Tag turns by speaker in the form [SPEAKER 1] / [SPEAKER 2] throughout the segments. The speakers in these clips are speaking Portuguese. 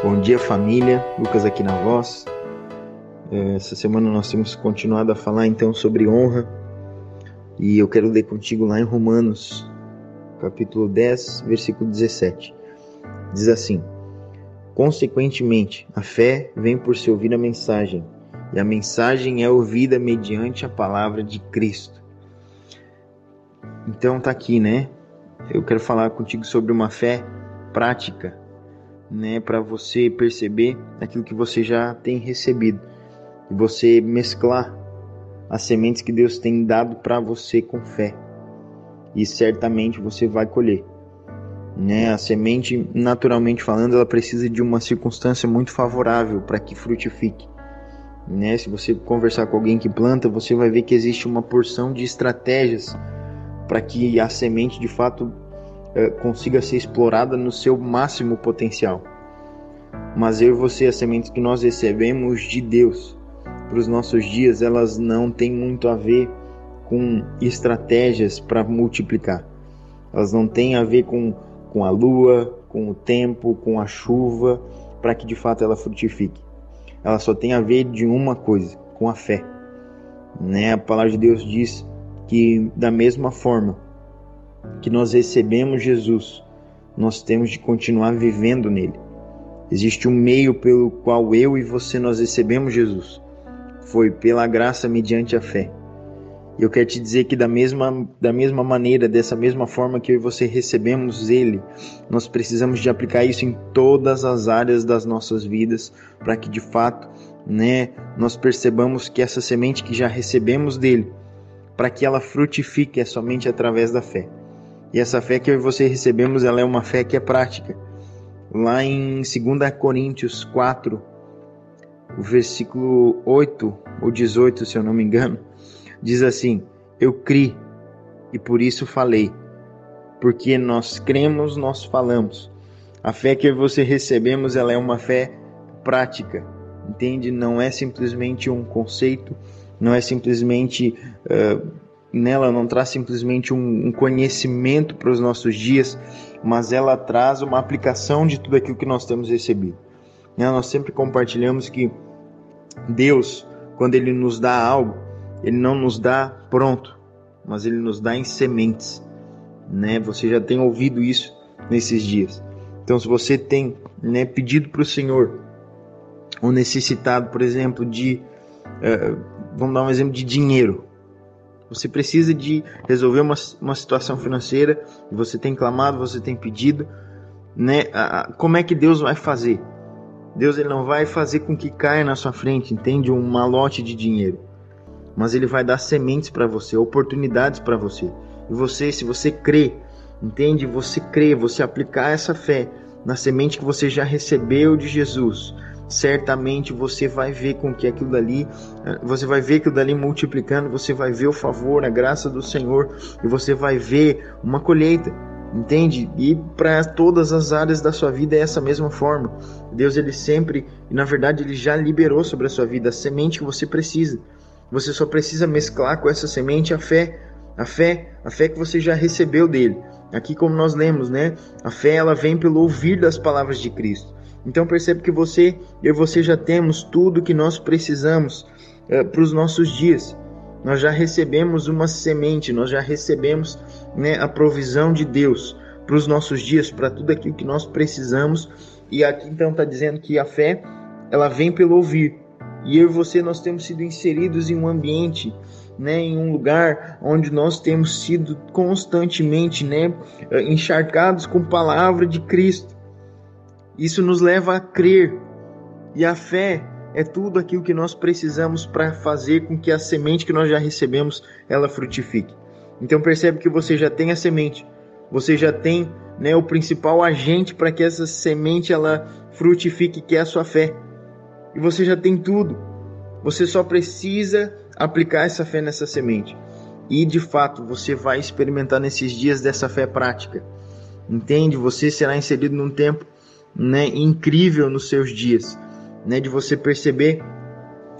[SPEAKER 1] Bom dia, família. Lucas aqui na voz. É, essa semana nós temos continuado a falar então sobre honra. E eu quero ler contigo lá em Romanos, capítulo 10, versículo 17. Diz assim: Consequentemente, a fé vem por se ouvir a mensagem, e a mensagem é ouvida mediante a palavra de Cristo. Então tá aqui, né? Eu quero falar contigo sobre uma fé prática né, para você perceber aquilo que você já tem recebido e você mesclar as sementes que Deus tem dado para você com fé. E certamente você vai colher. Né? A semente, naturalmente falando, ela precisa de uma circunstância muito favorável para que frutifique. Né? Se você conversar com alguém que planta, você vai ver que existe uma porção de estratégias para que a semente de fato eh, consiga ser explorada no seu máximo potencial. Mas eu e você, as sementes que nós recebemos de Deus para os nossos dias, elas não têm muito a ver com estratégias para multiplicar. Elas não têm a ver com, com a lua, com o tempo, com a chuva, para que de fato ela frutifique. Ela só tem a ver de uma coisa, com a fé. Né? A palavra de Deus diz que da mesma forma que nós recebemos Jesus, nós temos de continuar vivendo nele. Existe um meio pelo qual eu e você nós recebemos Jesus. Foi pela graça mediante a fé. E eu quero te dizer que da mesma, da mesma maneira, dessa mesma forma que eu e você recebemos Ele, nós precisamos de aplicar isso em todas as áreas das nossas vidas, para que de fato, né, nós percebamos que essa semente que já recebemos dele, para que ela frutifique é somente através da fé. E essa fé que eu e você recebemos, ela é uma fé que é prática. Lá em 2 Coríntios 4, o versículo 8 ou 18, se eu não me engano, diz assim: Eu criei e por isso falei, porque nós cremos, nós falamos. A fé que você recebemos, ela é uma fé prática, entende? Não é simplesmente um conceito, não é simplesmente uh, nela não traz simplesmente um, conhecimento para os nossos dias, mas ela traz uma aplicação de tudo aquilo que nós temos recebido. Né? Nós sempre compartilhamos que Deus, quando Ele nos dá algo, Ele não nos dá pronto, mas Ele nos dá em sementes. Né? Você já tem ouvido isso nesses dias. Então, se você tem né, pedido para o Senhor, ou necessitado, por exemplo, de, uh, vamos dar um exemplo de dinheiro, você precisa de resolver uma, uma situação financeira, você tem clamado, você tem pedido, né? Como é que Deus vai fazer? Deus ele não vai fazer com que caia na sua frente, entende? Um malote de dinheiro. Mas ele vai dar sementes para você, oportunidades para você. E você, se você crê, entende? Você crê, você aplicar essa fé na semente que você já recebeu de Jesus, certamente você vai ver com que aquilo dali, eh, você vai ver aquilo dali multiplicando, você vai ver o favor, a graça do Senhor e você vai ver uma colheita. Entende? E para todas as áreas da sua vida é essa mesma forma. Deus ele sempre, e na verdade ele já liberou sobre a sua vida a semente que você precisa. Você só precisa mesclar com essa semente a fé, a fé, a fé que você já recebeu dele. Aqui como nós lemos, né? A fé ela vem pelo ouvir das palavras de Cristo. Então percebe que você e você já temos tudo que nós precisamos é, para os nossos dias. Nós já recebemos uma semente, nós já recebemos né, a provisão de Deus para os nossos dias, para tudo aquilo que nós precisamos. E aqui então está dizendo que a fé ela vem pelo ouvir. E eu e você nós temos sido inseridos em um ambiente, né, em um lugar onde nós temos sido constantemente, né, encharcados com a palavra de Cristo. Isso nos leva a crer. E a fé é tudo aquilo que nós precisamos para fazer com que a semente que nós já recebemos ela frutifique. Então percebe que você já tem a semente, você já tem né, o principal agente para que essa semente ela frutifique, que é a sua fé. E você já tem tudo. Você só precisa aplicar essa fé nessa semente. E de fato você vai experimentar nesses dias dessa fé prática. Entende? Você será inserido num tempo né, incrível nos seus dias, né, de você perceber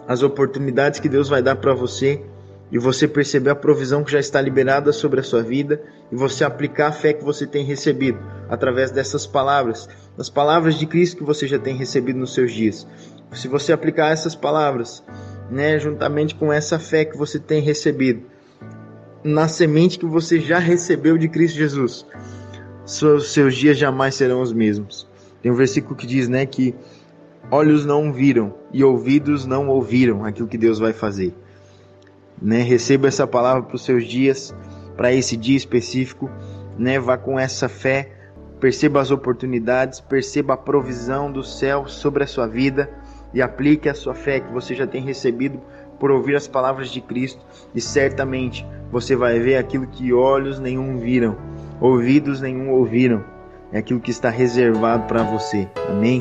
[SPEAKER 1] as oportunidades que Deus vai dar para você e você perceber a provisão que já está liberada sobre a sua vida e você aplicar a fé que você tem recebido. através dessas palavras, das palavras de Cristo que você já tem recebido nos seus dias. Se você aplicar essas palavras, né, juntamente com essa fé que você tem recebido, na semente que você já recebeu de Cristo Jesus, seus, seus dias jamais serão os mesmos. Tem um versículo que diz, né, que olhos não viram e ouvidos não ouviram aquilo que Deus vai fazer. Né? Receba essa palavra para os seus dias, para esse dia específico, né? Vá com essa fé, perceba as oportunidades, perceba a provisão do céu sobre a sua vida e aplique a sua fé que você já tem recebido por ouvir as palavras de Cristo e certamente você vai ver aquilo que olhos nenhum viram, ouvidos nenhum ouviram. É aquilo que está reservado para você. Amém?